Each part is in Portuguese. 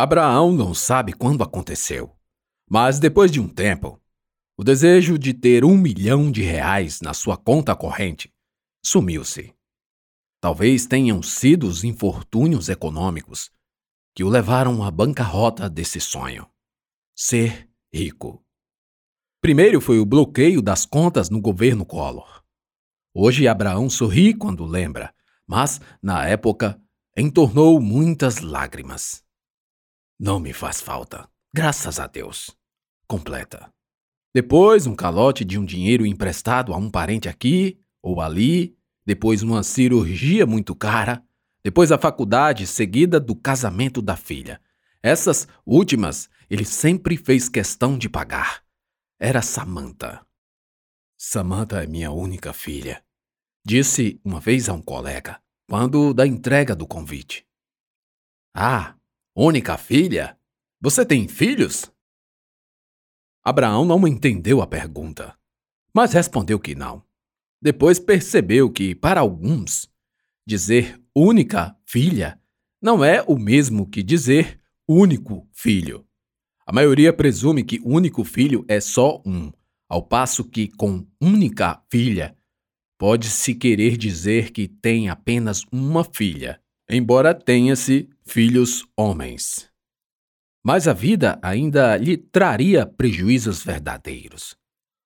Abraão não sabe quando aconteceu, mas depois de um tempo, o desejo de ter um milhão de reais na sua conta corrente sumiu-se. Talvez tenham sido os infortúnios econômicos que o levaram à bancarrota desse sonho ser rico. Primeiro foi o bloqueio das contas no governo Collor. Hoje Abraão sorri quando lembra, mas, na época, entornou muitas lágrimas. Não me faz falta, graças a Deus. Completa. Depois, um calote de um dinheiro emprestado a um parente aqui ou ali. Depois, uma cirurgia muito cara. Depois, a faculdade, seguida do casamento da filha. Essas últimas ele sempre fez questão de pagar. Era Samantha. Samantha é minha única filha, disse uma vez a um colega, quando da entrega do convite. Ah, Única filha? Você tem filhos? Abraão não entendeu a pergunta, mas respondeu que não. Depois percebeu que, para alguns, dizer única filha não é o mesmo que dizer único filho. A maioria presume que único filho é só um, ao passo que, com única filha, pode-se querer dizer que tem apenas uma filha embora tenha-se filhos homens. Mas a vida ainda lhe traria prejuízos verdadeiros.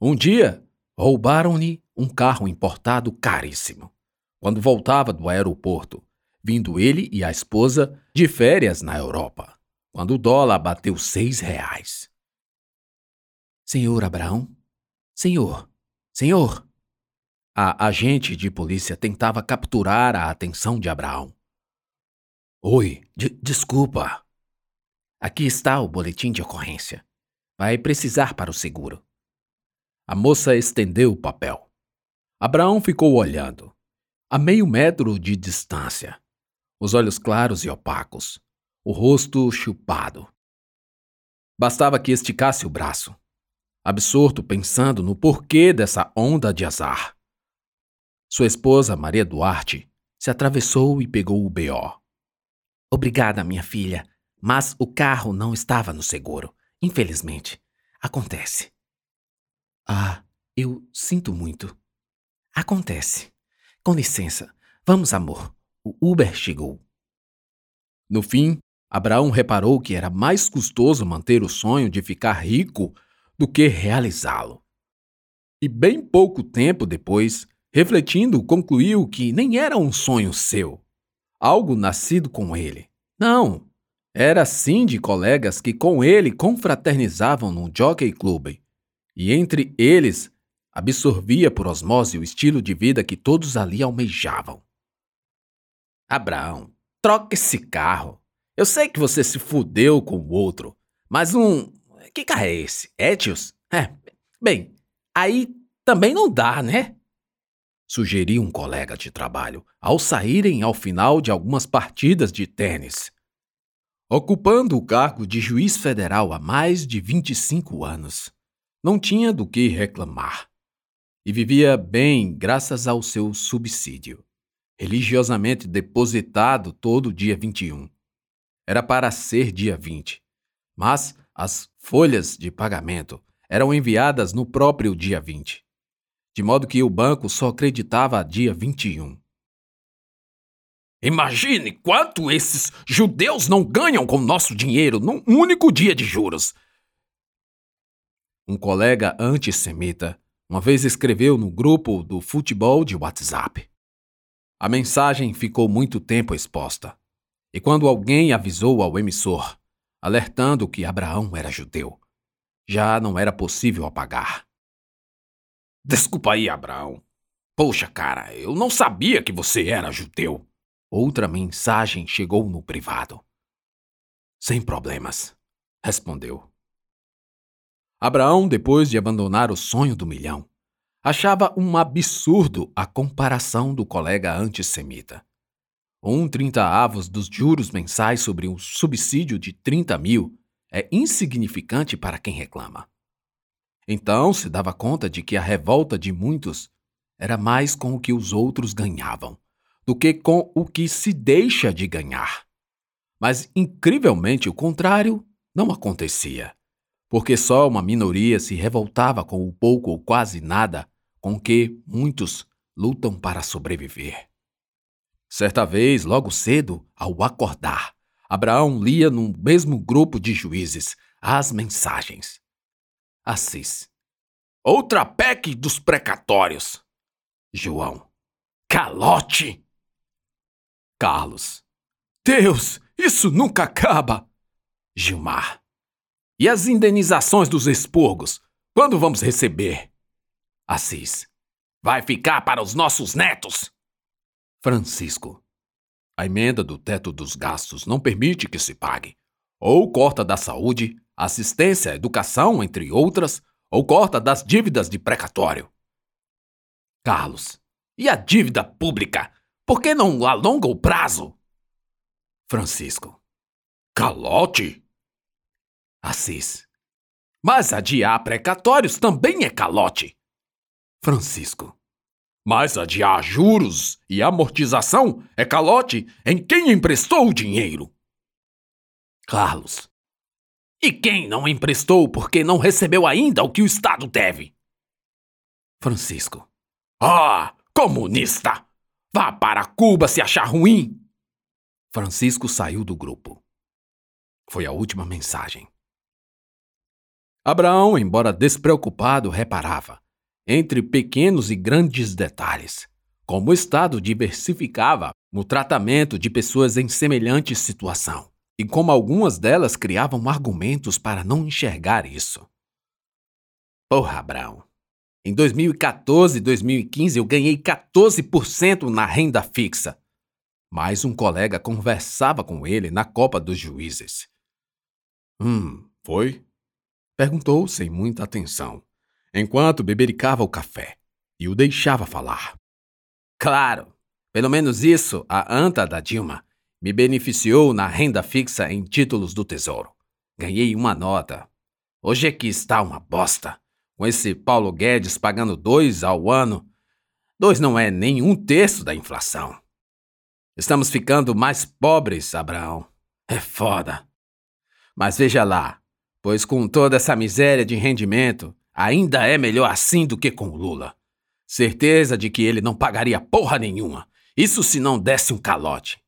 Um dia, roubaram-lhe um carro importado caríssimo. Quando voltava do aeroporto, vindo ele e a esposa de férias na Europa, quando o dólar bateu seis reais. Senhor Abraão? Senhor, senhor! A agente de polícia tentava capturar a atenção de Abraão. Oi, de desculpa. Aqui está o boletim de ocorrência. Vai precisar para o seguro. A moça estendeu o papel. Abraão ficou olhando, a meio metro de distância, os olhos claros e opacos, o rosto chupado. Bastava que esticasse o braço, absorto pensando no porquê dessa onda de azar. Sua esposa, Maria Duarte, se atravessou e pegou o B.O. Obrigada, minha filha, mas o carro não estava no seguro. Infelizmente. Acontece. Ah, eu sinto muito. Acontece. Com licença. Vamos, amor. O Uber chegou. No fim, Abraão reparou que era mais custoso manter o sonho de ficar rico do que realizá-lo. E bem pouco tempo depois, refletindo, concluiu que nem era um sonho seu, algo nascido com ele. Não, era sim de colegas que com ele confraternizavam num jockey club, e entre eles absorvia por osmose o estilo de vida que todos ali almejavam. Abraão, troca esse carro. Eu sei que você se fudeu com o outro, mas um. Que carro é esse? Etios? É. Bem, aí também não dá, né? Sugeriu um colega de trabalho, ao saírem ao final de algumas partidas de tênis. Ocupando o cargo de juiz federal há mais de 25 anos, não tinha do que reclamar. E vivia bem graças ao seu subsídio, religiosamente depositado todo dia 21. Era para ser dia 20, mas as folhas de pagamento eram enviadas no próprio dia 20 de modo que o banco só acreditava a dia 21. Imagine quanto esses judeus não ganham com nosso dinheiro num único dia de juros. Um colega antissemita uma vez escreveu no grupo do futebol de WhatsApp. A mensagem ficou muito tempo exposta, e quando alguém avisou ao emissor, alertando que Abraão era judeu, já não era possível apagar. Desculpa aí, Abraão. Poxa, cara, eu não sabia que você era judeu. Outra mensagem chegou no privado. Sem problemas, respondeu. Abraão, depois de abandonar o sonho do milhão, achava um absurdo a comparação do colega antissemita. Um trinta avos dos juros mensais sobre um subsídio de 30 mil é insignificante para quem reclama. Então se dava conta de que a revolta de muitos era mais com o que os outros ganhavam do que com o que se deixa de ganhar. Mas, incrivelmente, o contrário não acontecia, porque só uma minoria se revoltava com o pouco ou quase nada com que muitos lutam para sobreviver. Certa vez, logo cedo, ao acordar, Abraão lia no mesmo grupo de juízes as mensagens. Assis. Outra PEC dos precatórios. João. Calote. Carlos. Deus, isso nunca acaba. Gilmar. E as indenizações dos expurgos? Quando vamos receber? Assis. Vai ficar para os nossos netos. Francisco. A emenda do teto dos gastos não permite que se pague. Ou corta da saúde, assistência, educação, entre outras, ou corta das dívidas de precatório. Carlos. E a dívida pública? Por que não alonga o prazo? Francisco. Calote? Assis. Mas adiar precatórios também é calote. Francisco. Mas adiar juros e amortização é calote em quem emprestou o dinheiro. Carlos. E quem não emprestou porque não recebeu ainda o que o Estado deve? Francisco. Ah, comunista! Vá para Cuba se achar ruim! Francisco saiu do grupo. Foi a última mensagem. Abraão, embora despreocupado, reparava entre pequenos e grandes detalhes, como o Estado diversificava no tratamento de pessoas em semelhante situação, e como algumas delas criavam argumentos para não enxergar isso. Porra, Abraão. Em 2014 e 2015 eu ganhei 14% na renda fixa. Mais um colega conversava com ele na Copa dos Juízes. Hum, foi? Perguntou sem muita atenção enquanto bebericava o café e o deixava falar. Claro, pelo menos isso a anta da Dilma me beneficiou na renda fixa em títulos do Tesouro. Ganhei uma nota. Hoje é que está uma bosta. Com esse Paulo Guedes pagando dois ao ano. Dois não é nem um terço da inflação. Estamos ficando mais pobres, Abraão. É foda. Mas veja lá, pois com toda essa miséria de rendimento, Ainda é melhor assim do que com o Lula. Certeza de que ele não pagaria porra nenhuma. Isso se não desse um calote.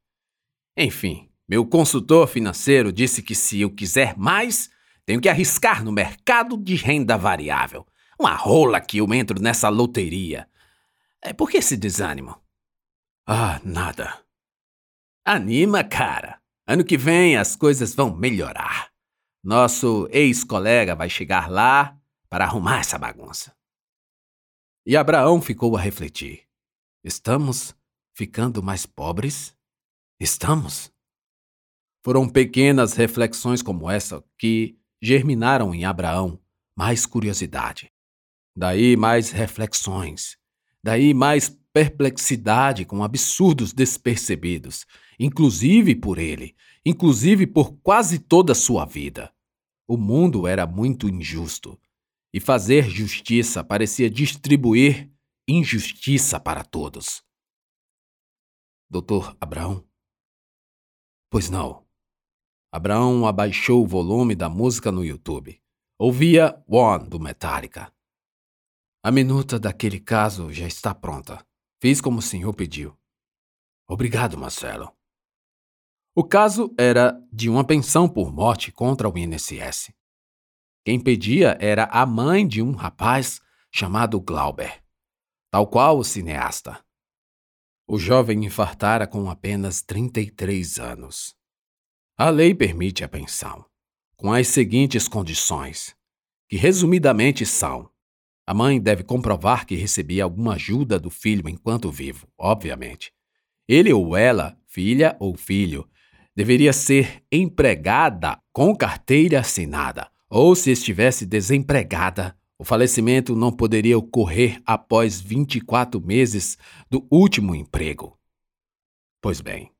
Enfim, meu consultor financeiro disse que se eu quiser mais, tenho que arriscar no mercado de renda variável. Uma rola que eu entro nessa loteria. É, por que esse desânimo? Ah, nada. Anima, cara. Ano que vem as coisas vão melhorar. Nosso ex-colega vai chegar lá para arrumar essa bagunça. E Abraão ficou a refletir: estamos ficando mais pobres? Estamos? Foram pequenas reflexões como essa que germinaram em Abraão mais curiosidade. Daí mais reflexões. Daí mais perplexidade com absurdos despercebidos, inclusive por ele, inclusive por quase toda a sua vida. O mundo era muito injusto e fazer justiça parecia distribuir injustiça para todos. Doutor Abraão? Pois não. Abraão abaixou o volume da música no YouTube. Ouvia One do Metallica. A minuta daquele caso já está pronta. Fiz como o senhor pediu. Obrigado, Marcelo. O caso era de uma pensão por morte contra o INSS. Quem pedia era a mãe de um rapaz chamado Glauber, tal qual o cineasta. O jovem infartara com apenas 33 anos. A lei permite a pensão, com as seguintes condições, que resumidamente são: a mãe deve comprovar que recebia alguma ajuda do filho enquanto vivo, obviamente. Ele ou ela, filha ou filho, deveria ser empregada com carteira assinada ou se estivesse desempregada, o falecimento não poderia ocorrer após 24 meses do último emprego. Pois bem,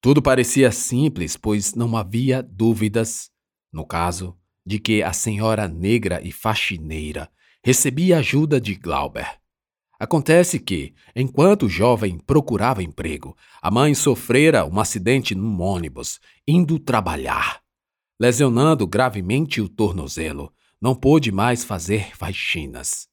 tudo parecia simples, pois não havia dúvidas, no caso, de que a senhora negra e faxineira recebia ajuda de Glauber. Acontece que, enquanto o jovem procurava emprego, a mãe sofrera um acidente num ônibus, indo trabalhar. Lesionando gravemente o tornozelo, não pôde mais fazer faxinas.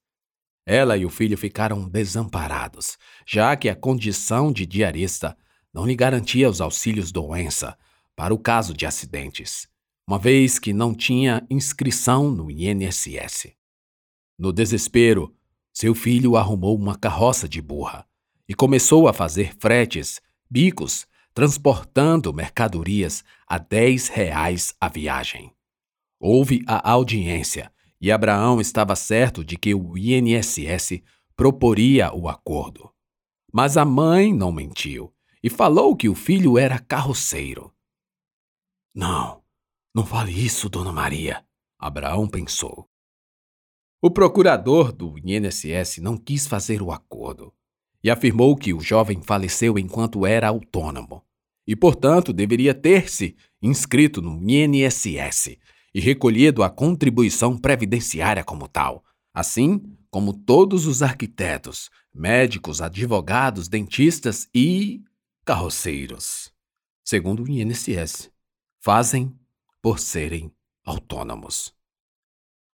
Ela e o filho ficaram desamparados, já que a condição de diarista não lhe garantia os auxílios doença para o caso de acidentes, uma vez que não tinha inscrição no INSS. No desespero, seu filho arrumou uma carroça de burra e começou a fazer fretes, bicos, transportando mercadorias a dez reais a viagem. Houve a audiência e Abraão estava certo de que o INSS proporia o acordo. Mas a mãe não mentiu e falou que o filho era carroceiro. Não, não fale isso, dona Maria, Abraão pensou. O procurador do INSS não quis fazer o acordo e afirmou que o jovem faleceu enquanto era autônomo e, portanto, deveria ter-se inscrito no INSS e recolhido a contribuição previdenciária como tal, assim como todos os arquitetos, médicos, advogados, dentistas e carroceiros, segundo o INSS, fazem por serem autônomos.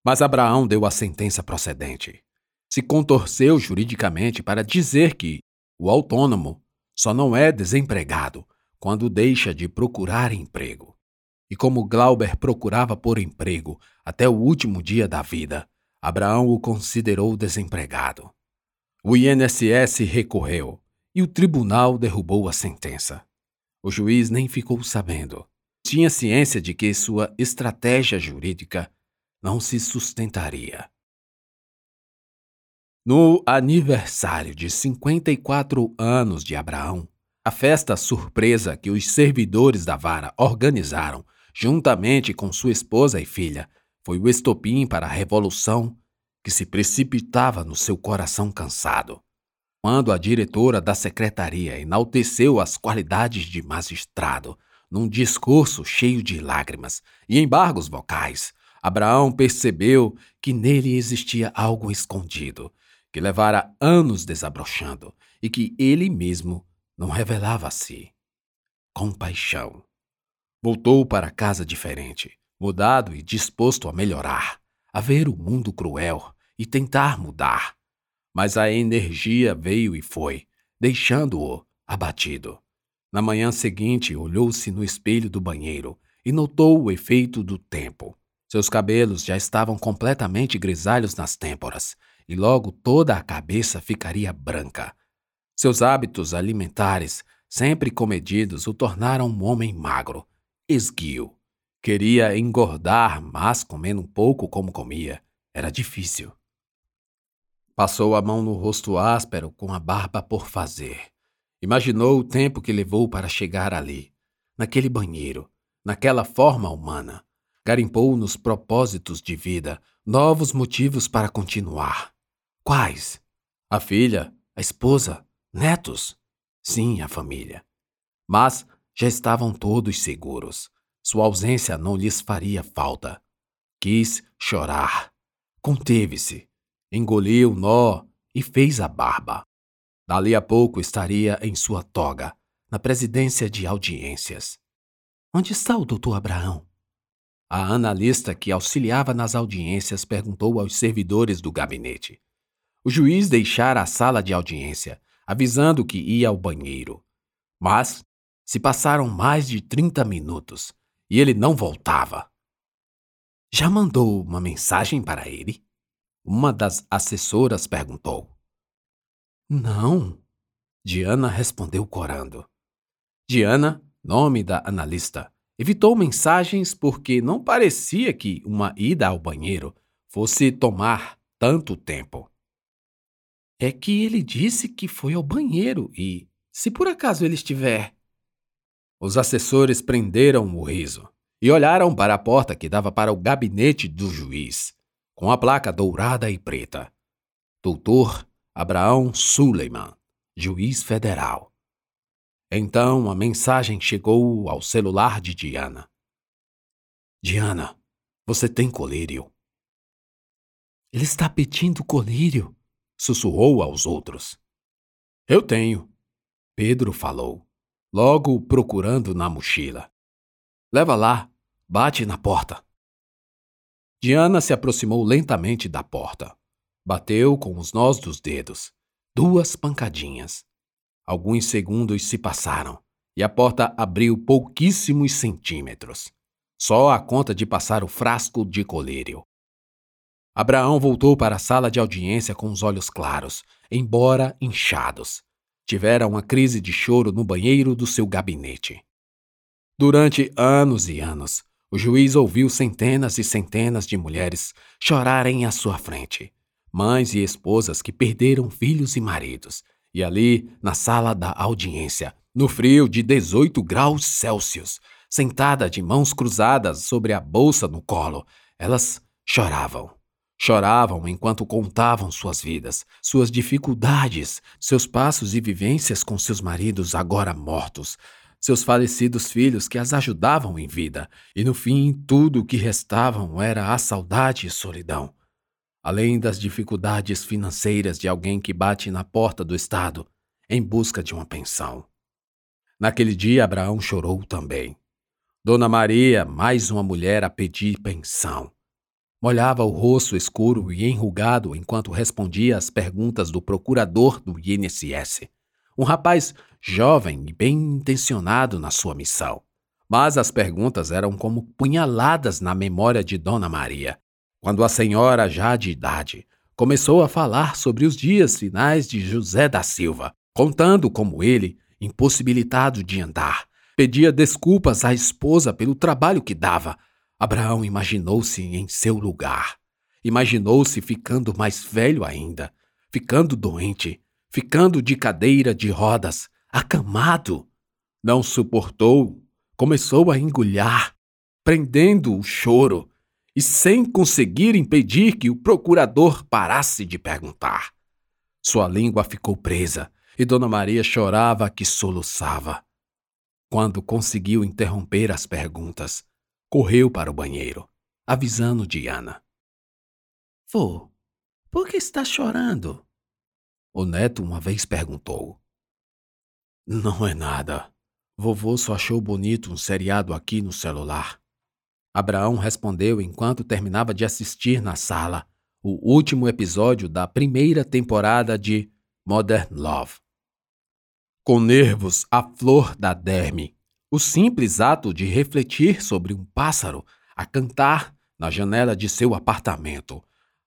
Mas Abraão deu a sentença procedente. Se contorceu juridicamente para dizer que o autônomo só não é desempregado quando deixa de procurar emprego. E como Glauber procurava por emprego até o último dia da vida, Abraão o considerou desempregado. O INSS recorreu e o tribunal derrubou a sentença. O juiz nem ficou sabendo. Tinha ciência de que sua estratégia jurídica não se sustentaria. No aniversário de 54 anos de Abraão, a festa surpresa que os servidores da vara organizaram, juntamente com sua esposa e filha, foi o estopim para a revolução que se precipitava no seu coração cansado. Quando a diretora da secretaria enalteceu as qualidades de magistrado, num discurso cheio de lágrimas e embargos vocais, Abraão percebeu que nele existia algo escondido, que levara anos desabrochando e que ele mesmo não revelava a si. Compaixão. Voltou para casa diferente, mudado e disposto a melhorar, a ver o mundo cruel e tentar mudar. Mas a energia veio e foi, deixando-o abatido. Na manhã seguinte, olhou-se no espelho do banheiro e notou o efeito do tempo. Seus cabelos já estavam completamente grisalhos nas têmporas, e logo toda a cabeça ficaria branca. Seus hábitos alimentares, sempre comedidos, o tornaram um homem magro, esguio. Queria engordar, mas comendo um pouco como comia, era difícil. Passou a mão no rosto áspero com a barba por fazer. Imaginou o tempo que levou para chegar ali, naquele banheiro, naquela forma humana garimpou nos propósitos de vida novos motivos para continuar. Quais? A filha, a esposa, netos? Sim, a família. Mas já estavam todos seguros. Sua ausência não lhes faria falta. Quis chorar. Conteve-se. Engoliu o nó e fez a barba. Dali a pouco estaria em sua toga, na presidência de audiências. Onde está o doutor Abraão? A analista que auxiliava nas audiências perguntou aos servidores do gabinete. O juiz deixara a sala de audiência, avisando que ia ao banheiro. Mas se passaram mais de 30 minutos e ele não voltava. Já mandou uma mensagem para ele? Uma das assessoras perguntou. Não, Diana respondeu corando. Diana, nome da analista, Evitou mensagens porque não parecia que uma ida ao banheiro fosse tomar tanto tempo. É que ele disse que foi ao banheiro e, se por acaso ele estiver. Os assessores prenderam o riso e olharam para a porta que dava para o gabinete do juiz, com a placa dourada e preta. Doutor Abraão Suleiman, juiz federal. Então a mensagem chegou ao celular de Diana. Diana, você tem colírio. Ele está pedindo colírio? sussurrou aos outros. Eu tenho, Pedro falou, logo procurando na mochila. Leva lá, bate na porta. Diana se aproximou lentamente da porta. Bateu com os nós dos dedos. Duas pancadinhas. Alguns segundos se passaram e a porta abriu pouquíssimos centímetros. Só a conta de passar o frasco de colírio. Abraão voltou para a sala de audiência com os olhos claros, embora inchados. Tivera uma crise de choro no banheiro do seu gabinete. Durante anos e anos, o juiz ouviu centenas e centenas de mulheres chorarem à sua frente, mães e esposas que perderam filhos e maridos, e ali, na sala da audiência, no frio de 18 graus Celsius, sentada de mãos cruzadas sobre a bolsa no colo, elas choravam. Choravam enquanto contavam suas vidas, suas dificuldades, seus passos e vivências com seus maridos agora mortos, seus falecidos filhos que as ajudavam em vida, e no fim tudo o que restavam era a saudade e solidão. Além das dificuldades financeiras de alguém que bate na porta do Estado em busca de uma pensão. Naquele dia, Abraão chorou também. Dona Maria, mais uma mulher a pedir pensão. Molhava o rosto escuro e enrugado enquanto respondia às perguntas do procurador do INSS. Um rapaz jovem e bem intencionado na sua missão. Mas as perguntas eram como punhaladas na memória de Dona Maria. Quando a senhora, já de idade, começou a falar sobre os dias finais de José da Silva, contando como ele, impossibilitado de andar, pedia desculpas à esposa pelo trabalho que dava, Abraão imaginou-se em seu lugar. Imaginou-se ficando mais velho ainda, ficando doente, ficando de cadeira de rodas, acamado. Não suportou, começou a engulhar, prendendo o choro e sem conseguir impedir que o procurador parasse de perguntar. Sua língua ficou presa e Dona Maria chorava que soluçava. Quando conseguiu interromper as perguntas, correu para o banheiro, avisando Diana. Vô, por que está chorando? O neto uma vez perguntou. Não é nada. Vovô só achou bonito um seriado aqui no celular. Abraão respondeu enquanto terminava de assistir na sala o último episódio da primeira temporada de Modern Love. Com nervos à flor da derme, o simples ato de refletir sobre um pássaro a cantar na janela de seu apartamento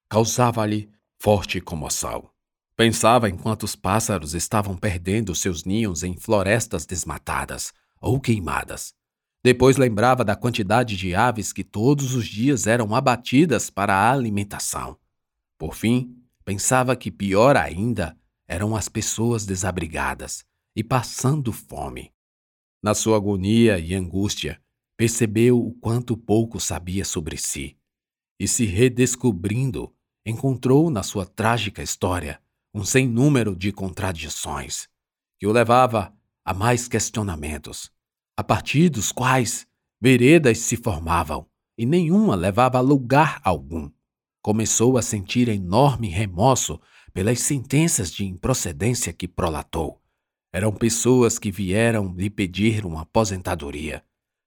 causava-lhe forte comoção. Pensava em quantos pássaros estavam perdendo seus ninhos em florestas desmatadas ou queimadas. Depois lembrava da quantidade de aves que todos os dias eram abatidas para a alimentação. Por fim, pensava que pior ainda eram as pessoas desabrigadas e passando fome. Na sua agonia e angústia, percebeu o quanto pouco sabia sobre si e, se redescobrindo, encontrou na sua trágica história um sem número de contradições que o levava a mais questionamentos, a partir dos quais veredas se formavam e nenhuma levava a lugar algum. Começou a sentir enorme remorso pelas sentenças de improcedência que prolatou eram pessoas que vieram lhe pedir uma aposentadoria,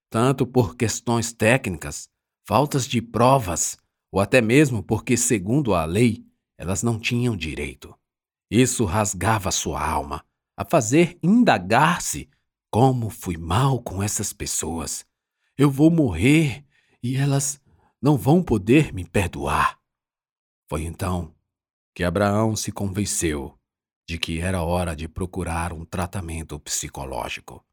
tanto por questões técnicas, faltas de provas, ou até mesmo porque, segundo a lei, elas não tinham direito. Isso rasgava sua alma, a fazer indagar-se: como fui mal com essas pessoas? Eu vou morrer e elas não vão poder me perdoar. Foi então que Abraão se convenceu de que era hora de procurar um tratamento psicológico.